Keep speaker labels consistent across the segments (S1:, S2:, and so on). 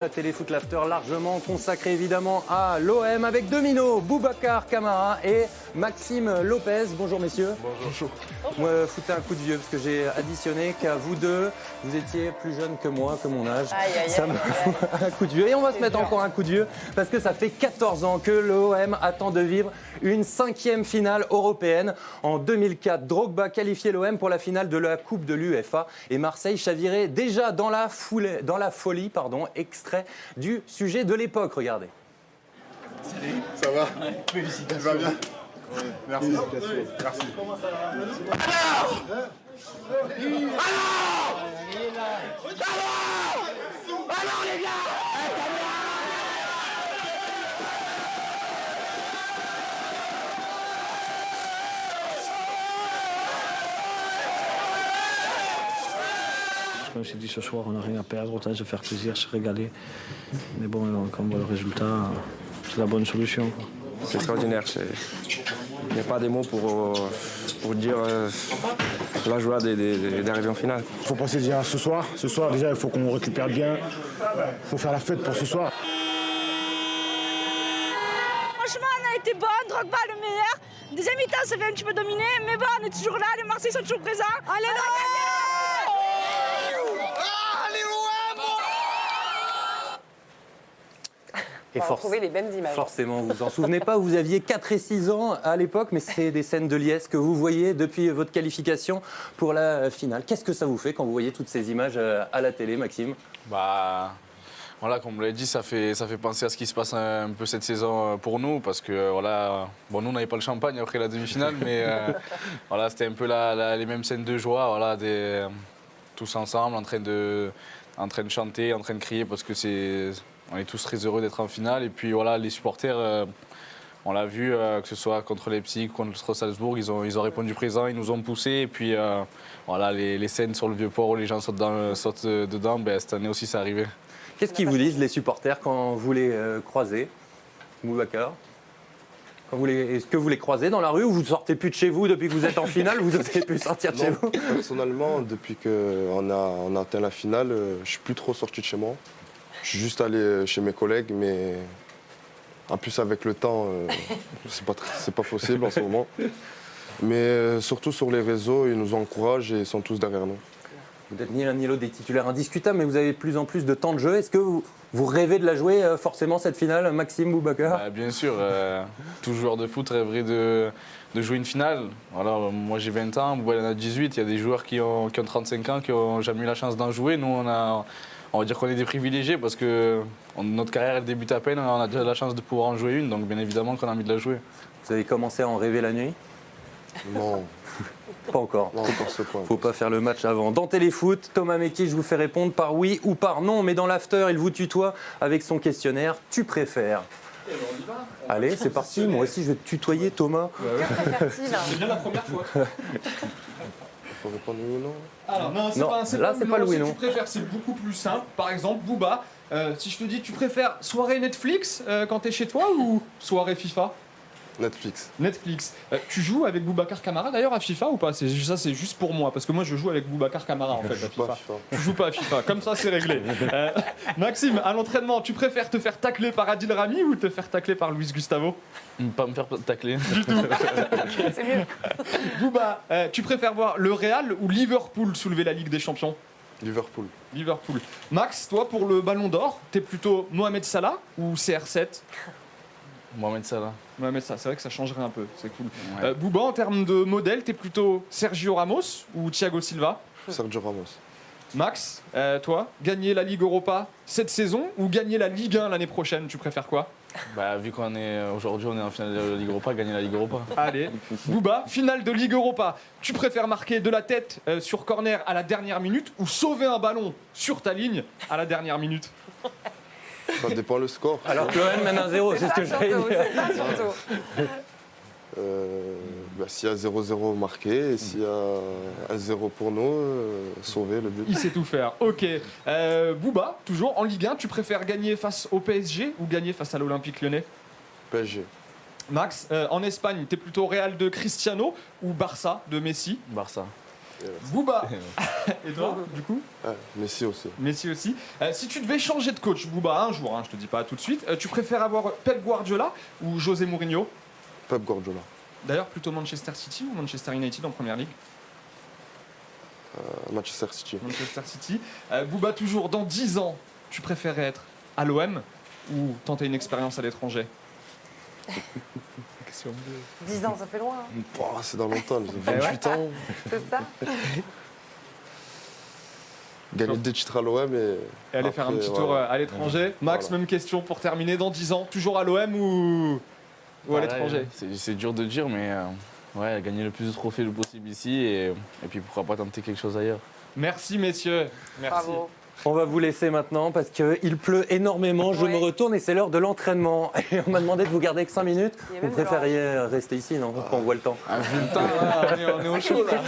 S1: La Téléfoot Laughter largement consacrée évidemment à l'OM avec Domino, Boubacar Camara et Maxime Lopez. Bonjour messieurs.
S2: Bonjour.
S1: Moi, foutez un coup de vieux parce que j'ai additionné qu'à vous deux, vous étiez plus jeunes que moi, que mon âge.
S3: Aïe, aïe,
S1: ça
S3: aïe,
S1: me fout un coup de vieux. Et on va se mettre encore un coup de vieux parce que ça fait 14 ans que l'OM attend de vivre une cinquième finale européenne. En 2004, Drogba qualifiait l'OM pour la finale de la Coupe de l'UEFA et Marseille chavirait déjà dans la, foulée, dans la folie. Pardon, extrait du sujet de l'époque. Regardez.
S2: Ça va Tu vas bien Oui, Merci. Merci.
S4: Je me suis dit ce soir, on n'a rien à perdre, autant se faire plaisir, se régaler. Mais bon, euh, comme on voit le résultat, euh, c'est la bonne solution.
S5: C'est extraordinaire. c'est- Il n'y a pas des mots pour, euh, pour dire euh, la joie des- des- d'arriver en finale.
S6: Il faut penser déjà à ce soir. Ce soir, déjà, il faut qu'on récupère bien. Il faut faire la fête pour ce soir.
S3: Franchement, on a été bon, Drogba le meilleur. Deuxième mi-temps, ça fait un petit peu dominer, mais bon, on est toujours là, les Marseillais sont toujours présents. Allez,
S1: Et
S7: retrouver les mêmes images.
S1: Forcément, vous vous en souvenez pas, vous aviez 4 et 6 ans à l'époque, mais c'est des scènes de liesse que vous voyez depuis votre qualification pour la finale. Qu'est-ce que ça vous fait quand vous voyez toutes ces images euh, à la télé, Maxime?
S2: Bah, voilà, comme vous l'avez dit, ça fait, ça fait penser à ce qui se passe un, peu cette saison euh, pour nous, parce que euh, voilà, bon, nous on n'avait pas le champagne après la demi-finale, mais euh, voilà, c'était un peu la- la- les mêmes scènes de joie, voilà, des, tous ensemble, en train de, en train de chanter, en train de crier, parce que c'est, on est tous très heureux d'être en finale, et puis voilà, les supporters. euh, on l'a vu, euh, que ce soit contre Leipzig, contre Salzbourg, ils ont, ils ont répondu présent, ils nous ont poussés. Et puis, euh, voilà, les, les scènes sur le Vieux-Port où les gens sautent, dans- sautent, dedans, ben, cette année aussi, c'est arrivé.
S1: Qu'est-ce qu'ils vous disent, les supporters, quand vous les euh, croisez Boubacar? Quand vous les- Est-ce que vous les croisez dans la rue ou vous sortez plus de chez vous depuis que vous êtes en finale? Vous n'osez plus sortir de chez vous?
S8: personnellement, depuis qu'on a, on a atteint la finale, je suis plus trop sorti de chez moi. Je suis juste allé euh, chez mes collègues, mais en plus avec le temps, euh, c'est pas, pas possible en ce moment. Mais euh, surtout sur les réseaux, ils nous encouragent et ils sont tous derrière nous.
S1: Vous n'êtes ni l'un ni l'autre des titulaires indiscutables, mais vous avez de plus en plus de temps de jeu. Est-ce que vous, vous rêvez de la jouer euh, forcément cette finale, Maxime Boubacar?
S2: Bah, bien sûr, euh, tout joueur de foot rêverait de, de jouer une finale. Euh, moi j'ai 20 ans, Bouba il en a 18. Il y a des joueurs qui ont, qui ont 35 ans qui n'ont jamais eu la chance d'en jouer. Nous, on, a, on va dire qu'on est des privilégiés parce que on- notre carrière elle débute à peine. On a déjà la chance de pouvoir en jouer une, donc bien évidemment qu'on a envie de la jouer.
S1: Vous avez commencé à en rêver la nuit?
S8: Non,
S1: Pas encore.
S8: non, ce point.
S1: Faut pas faire le match avant. Dans Téléfoot, Thomas Meki, je vous fais répondre par oui ou par non, mais dans l'after, il vous tutoie avec son questionnaire. Tu préfères Allez, c'est parti. Moi aussi, je vais te tutoyer, Thomas.
S8: Il faut répondre oui ou non
S9: Alors, non, c'est
S1: Non,
S9: pas,
S1: là, c'est
S9: oui
S1: pas
S9: ou
S1: le
S9: non,
S1: oui,
S9: c'est
S1: non.
S9: Tu préfères, c'est beaucoup plus simple. Par exemple, Booba, euh, si je te dis, tu préfères soirée Netflix euh, quand t'es chez toi ou soirée FIFA?
S8: Netflix.
S9: Netflix. Euh, tu joues avec Boubacar Camara d'ailleurs à FIFA ou pas? C'est Ça, c'est juste pour moi, parce que moi, je joue avec Boubacar Camara en fait
S8: Je
S9: à
S8: joue pas
S9: FIFA.
S8: à FIFA.
S9: Tu joues pas à FIFA, comme ça, c'est réglé. Euh, Maxime, à l'entraînement, tu préfères te faire tacler par Adil Rami ou te faire tacler par Luis Gustavo?
S2: Pas me faire tacler.
S7: C'est mieux.
S9: Bouba, euh, tu préfères voir le Real ou Liverpool soulever la Ligue des Champions?
S8: Liverpool.
S9: Liverpool. Max, toi pour le Ballon d'Or, t'es plutôt Mohamed Salah ou CR7
S2: Mohamed Salah.
S9: Mohamed Salah, c'est vrai que ça changerait un peu, c'est cool.
S2: Ouais.
S9: Euh, Bouba, en termes de modèle, t'es plutôt Sergio Ramos ou Thiago Silva?
S8: Sergio Ramos.
S9: Max, euh, toi, gagner la Ligue Europa cette saison ou gagner la Ligue 1 l'année prochaine, tu préfères quoi?
S2: Bah, vu qu'on est aujourd'hui, on est en finale de la Ligue Europa, gagner la Ligue Europa.
S9: Allez, Bouba, finale de Ligue Europa. Tu préfères marquer de la tête euh, sur corner à la dernière minute ou sauver un ballon sur ta ligne à la dernière minute?
S8: Ça dépend le score.
S1: Alors que l'OM mène un 0, c'est ce que j'allais dire.
S8: Euh, bah, s'il y a 0-0 marqué et s'il y a un 0 pour nous, euh, sauver le but.
S9: Il sait tout faire. Ok. Euh, Bouba, toujours en Ligue 1, tu préfères gagner face au PSG ou gagner face à l'Olympique lyonnais?
S8: PSG.
S9: Max, euh, en Espagne, t'es plutôt Real de Cristiano ou Barça de Messi?
S2: Barça.
S9: Booba. Et toi, du coup
S8: Ouais, Messi aussi.
S9: Messi aussi. Euh, si tu devais changer de coach, Booba, un jour, hein, je te dis pas tout de suite, euh, tu préfères avoir Pep Guardiola ou José Mourinho
S8: Pep Guardiola.
S9: D'ailleurs, plutôt Manchester City ou Manchester United en première ligue
S8: Euh, Manchester City.
S9: Manchester City. Euh, Booba, toujours dans 10 ans, tu préférais être à l'OM ou tenter une expérience à l'étranger?
S7: 10 ans, ça fait loin. hein.
S8: Oh, c'est dans longtemps, j'ai
S9: Eh ouais.
S8: 28 ans.
S7: C'est ça
S8: Gagner deux titres à l'OM et.
S9: Et aller faire un petit tour euh, à l'étranger. Max,
S8: Voilà.
S9: même question pour terminer dans 10 ans. Toujours à l'OM ou, ou à l'étranger?
S2: c'est- dur de dire, mais euh, ouais, gagner le plus de trophées le possible ici et, et puis pourquoi pas tenter quelque chose ailleurs.
S9: Merci, messieurs. Merci.
S7: Bravo.
S1: On va vous laisser maintenant parce qu'il pleut énormément. Je
S7: Ouais.
S1: me retourne et c'est l'heure de l'entraînement. Et on m'a demandé de vous garder que 5 minutes. Vous préfériez rester ici, non Quand on voit le temps.
S2: Ah, temps, là, on, est, on est au chaud là.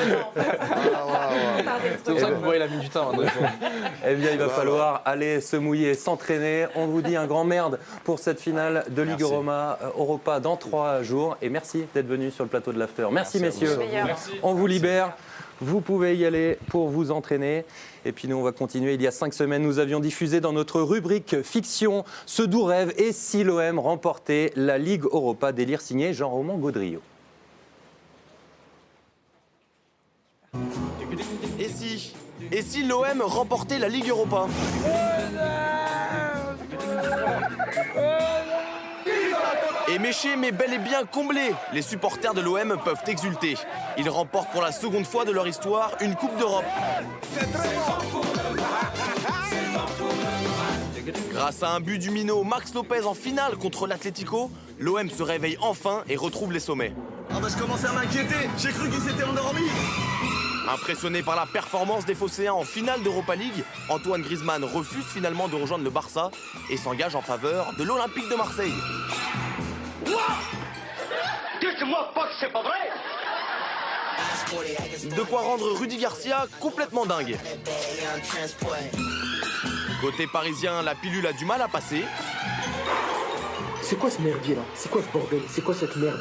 S2: C'est pour ça que vous voyez la minute du temps. André.
S1: Eh bien, il va falloir aller se mouiller, s'entraîner. On vous dit un grand merde pour cette finale de Ligue
S2: Merci.
S1: Europa, euh, Europa dans trois jours. Et merci d'être venu sur le plateau de l'After. Merci, messieurs.
S2: vous.
S7: Meilleur.
S9: Merci.
S1: On vous libère. Vous pouvez y aller pour vous entraîner. Et puis nous, on va continuer. Il y a cinq semaines, nous avions diffusé dans notre rubrique fiction ce doux rêve et si l'OM remportait la Ligue Europa, délire signé Jean-Roman Gaudrio.
S10: Et si Et si l'OM remportait la Ligue Europa? Et Méché m'est bel et bien comblé. Les supporters de l'OM peuvent exulter. Ils remportent pour la seconde fois de leur histoire une Coupe d'Europe. Grâce à un but du minot Max Lopez en finale contre l'Atlético, l'OM se réveille enfin et retrouve les sommets.
S11: Ah bah je commençais à m'inquiéter, j'ai cru qu'ils s'étaient endormis
S10: Impressionné par la performance des Phocéens en finale d'Europa League, Antoine Griezmann refuse finalement de rejoindre le Barça et s'engage en faveur de l'Olympique de Marseille.
S11: Dites-moi pas que c'est pas vrai
S10: De quoi rendre Rudy Garcia complètement dingue. Côté parisien, la pilule a du mal à passer.
S11: C'est quoi ce merdier là? C'est quoi ce bordel? C'est quoi cette merde?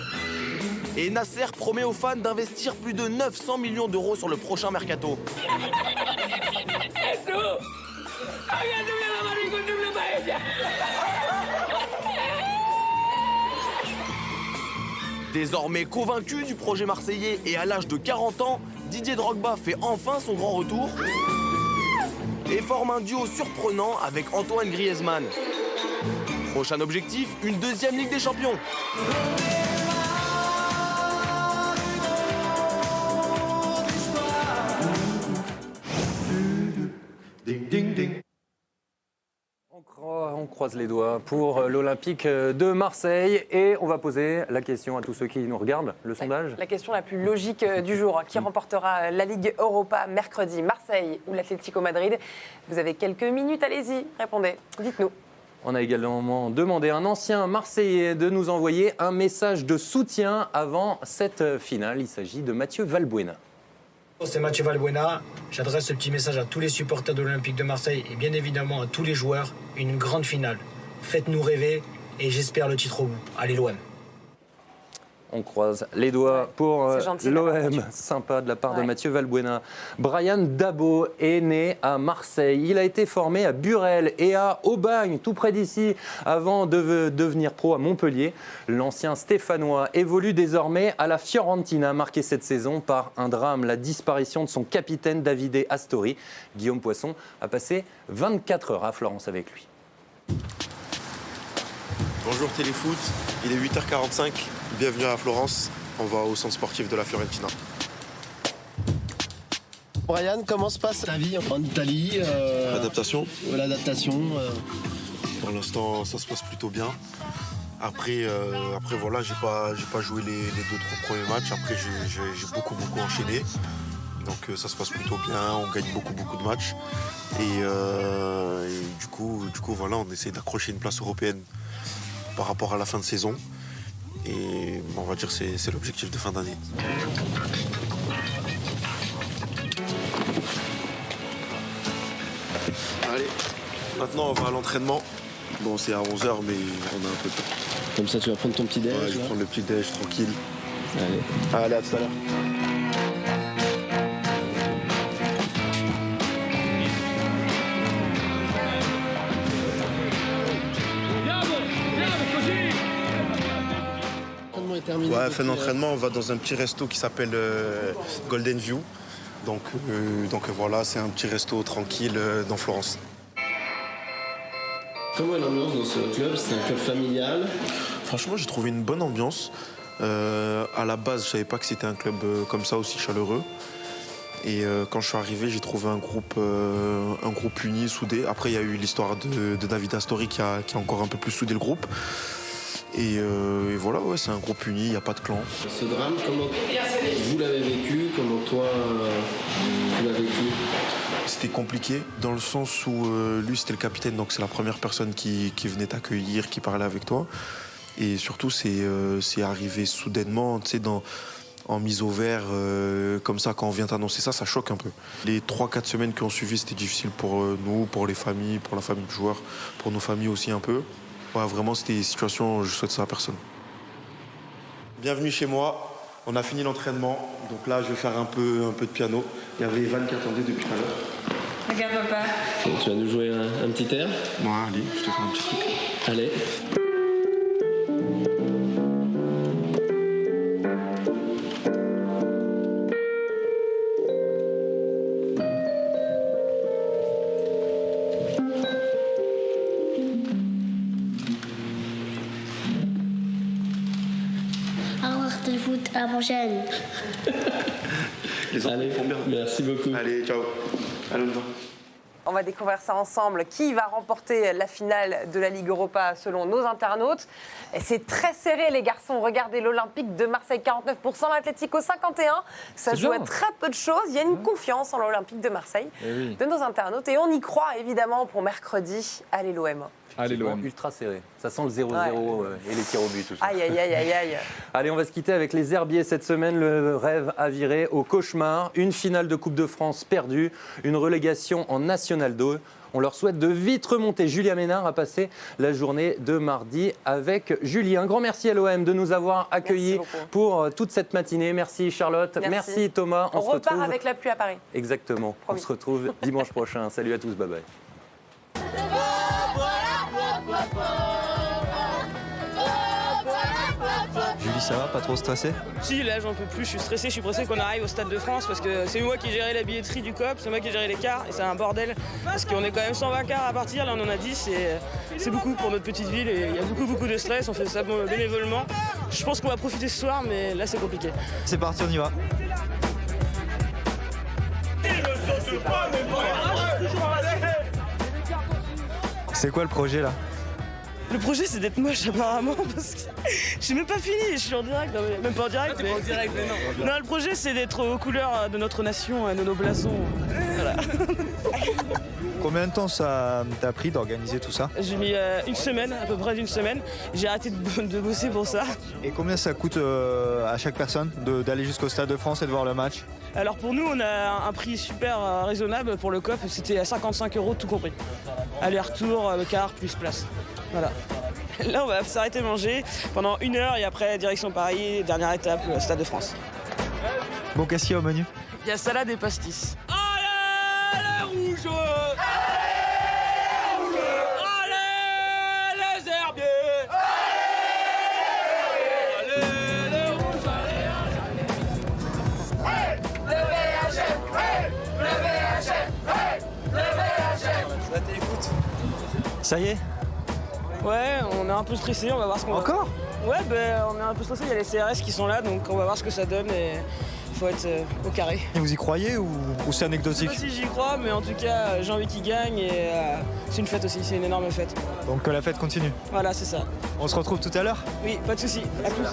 S10: Et Nasser promet aux fans d'investir plus de 900 millions d'euros sur le prochain mercato. Désormais convaincu du projet marseillais et à l'âge de 40 ans, Didier Drogba fait enfin son grand retour et forme un duo surprenant avec Antoine Griezmann. Prochain objectif, une deuxième Ligue des Champions.
S1: Croise les doigts pour l'Olympique de Marseille et on va poser la question à tous ceux qui nous regardent. Le sondage
S7: La question la plus logique euh, du jour, qui remportera la Ligue Europa mercredi, Marseille ou l'Atlético Madrid Vous avez quelques minutes, allez-y, répondez, dites-nous.
S1: On a également demandé à un ancien Marseillais de nous envoyer un message de soutien avant cette finale. Il s'agit de Mathieu Valbuena.
S12: C'est Mathieu Valbuena. J'adresse ce petit message à tous les supporters de l'Olympique de Marseille et bien évidemment à tous les joueurs. Une grande finale. Faites-nous rêver et j'espère le titre au bout. Allez l'OM.
S1: On croise les doigts pour euh, l'OM. Sympa de la part de. Mathieu Valbuena. Brian Dabo est né à Marseille. Il a été formé à Burel et à Aubagne, tout près d'ici, avant de devenir pro à Montpellier. L'ancien Stéphanois évolue désormais à la Fiorentina, marqué cette saison par un drame, la disparition de son capitaine Davide Astori. Guillaume Poisson a passé 24 heures à Florence avec lui.
S13: Bonjour Téléfoot, il est 8h45, bienvenue à Florence, on va au centre sportif de la Fiorentina.
S11: Brian, comment se passe ta vie en Italie euh,
S13: Adaptation,
S11: L'adaptation euh,
S13: pour l'instant ça se passe plutôt bien. Après, euh, après voilà, j'ai pas, j'ai pas joué les, les deux trois premiers matchs, après j'ai- beaucoup beaucoup enchaîné. Donc euh, ça se passe plutôt bien, on gagne beaucoup beaucoup de matchs. Et, euh, et du, coup, du coup voilà, on essaie d'accrocher une place européenne par rapport à la fin de saison. Et on va dire que c'est l'objectif de fin d'année. Allez, maintenant on va à l'entraînement. Bon, c'est à 11h, mais on a un peu de temps.
S11: Comme ça, tu vas prendre ton petit déj.
S13: Ouais, je vais
S11: là.
S13: prendre le petit déj tranquille.
S11: Allez.
S13: Allez, à tout à l'heure.
S14: Terminé
S13: Ouais, fin
S14: euh,
S13: d'entraînement, on va dans un petit resto qui s'appelle euh, Golden View. Donc, euh, donc voilà, c'est un petit resto tranquille euh, dans Florence.
S14: Comment est l'ambiance dans ce club? C'est un club familial?
S13: Franchement, j'ai trouvé une bonne ambiance. Euh, à la base, je savais pas que c'était un club euh, comme ça aussi chaleureux. Et euh, quand je suis arrivé, j'ai trouvé un groupe, euh, un groupe uni, soudé. Après, il y a eu l'histoire de, de David Astori qui a, qui a encore un peu plus soudé le groupe. Et, euh, et voilà, ouais, c'est un groupe uni, il n'y a pas de clan.
S14: Ce drame, comment vous l'avez vécu? Comment toi, euh, tu l'as vécu?
S13: C'était compliqué dans le sens où euh, lui c'était le capitaine, donc c'est la première personne qui, qui venait t'accueillir, qui parlait avec toi. Et surtout c'est euh, arrivé soudainement, tu sais, dans en mise au vert, euh, comme ça, quand on vient t'annoncer ça, ça choque un peu. Les 3-4 semaines qui ont suivi, c'était difficile pour nous, pour les familles, pour la famille du joueur, pour nos familles aussi un peu. Ouais, vraiment, c'était des situations, je souhaite ça à personne. Bienvenue chez moi. On a fini l'entraînement, donc là, je vais faire un peu, un peu de piano. Il y avait Evan qui attendait depuis tout à l'heure.
S7: Regarde papa.
S14: Tu vas nous jouer un, un petit air?
S13: Ouais, allez, je te fais un petit truc.
S14: Allez.
S15: Foot, à la prochaine.
S13: Les enfants font bien.
S14: Merci beaucoup.
S13: Allez, ciao. Allez, on va.
S7: On va découvrir ça ensemble. Qui va remporter la finale de la Ligue Europa selon nos internautes? C'est très serré, les garçons. Regardez l'Olympique de Marseille, 49%, l'Atlético, 51%. Ça joue à très peu de choses. Il y a une confiance en l'Olympique de Marseille
S1: Eh oui.
S7: de nos internautes. Et on y croit, évidemment, pour mercredi. Allez, l'OM.
S9: Allez, l'OM.
S1: Ultra serré. Ça sent le 0-0
S7: Ouais.
S1: euh, et les tirs au but. Tout ça.
S7: Aïe, aïe, aïe, aïe, aïe.
S1: Allez, on va se quitter avec les herbiers cette semaine. Le rêve a viré au cauchemar. Une finale de Coupe de France perdue, une relégation en National 2. On leur souhaite de vite remonter. Julia Ménard a passé la journée de mardi avec Julie. Un grand merci à l'OM de nous avoir accueillis pour euh, toute cette matinée. Merci Charlotte.
S7: Merci.
S1: Thomas.
S7: On,
S1: se
S7: repart
S1: retrouve
S7: avec la pluie à Paris.
S1: Exactement. On se retrouve dimanche prochain. Salut à tous. Bye bye.
S16: Julie, ça va Pas trop stressé
S17: Si, là j'en peux plus, je suis stressé, je suis pressé qu'on arrive au Stade de France parce que c'est moi qui ai géré la billetterie du COP, c'est moi qui ai géré les cars et c'est un bordel parce qu'on est quand même 120 cars à partir, là on en a 10 et c'est beaucoup pour notre petite ville et il y a beaucoup beaucoup de stress, on fait ça bénévolement. Je pense qu'on va profiter ce soir mais là c'est compliqué.
S16: C'est parti, on y va. C'est quoi le projet là?
S17: Le projet c'est d'être moche apparemment parce que j'ai même pas fini, je suis en direct, non, mais- même pas en direct.
S18: Ah, pas en direct, mais non.
S17: Non, le projet c'est d'être aux couleurs de notre nation, de nos blasons. Voilà.
S16: Combien de temps ça t'a pris d'organiser tout ça
S17: J'ai mis euh, une semaine, à peu près d'une semaine. J'ai arrêté de, de bosser pour ça.
S16: Et combien ça coûte euh, à chaque personne d'aller jusqu'au Stade de France et de voir le match?
S17: Alors pour nous, on a un prix super euh, raisonnable pour le COP. C'était à 55 euros tout compris. Aller-retour, euh, car plus place. Voilà. Là, on va s'arrêter manger pendant une heure et après, direction Paris, dernière étape, le Stade de France.
S16: Bon, qu'est-ce qu'il y a au menu?
S17: Il y a salade et pastis.
S18: Allez, les rouges Allez, les herbiers Allez, les rouges Le VHF, hey Le VHF, hey Le VHF
S17: La téléfoot.
S16: Ça y est?
S17: Ouais, on est un peu stressé, on va voir ce qu'on va...
S16: Encore
S17: Ouais, ben on est un peu stressé, il y a les CRS qui sont là, donc on va voir ce que ça donne et il faut être euh, au carré.
S16: Et vous y croyez ou, ou c'est
S17: Je sais
S16: anecdotique
S17: pas si j'y crois, mais en tout cas, euh, j'ai envie qu'ils gagnent et euh, c'est une fête aussi, c'est une énorme fête.
S16: Donc que la fête continue.
S17: Voilà, c'est ça.
S16: On se retrouve tout à l'heure
S17: Oui, pas de souci. À plus.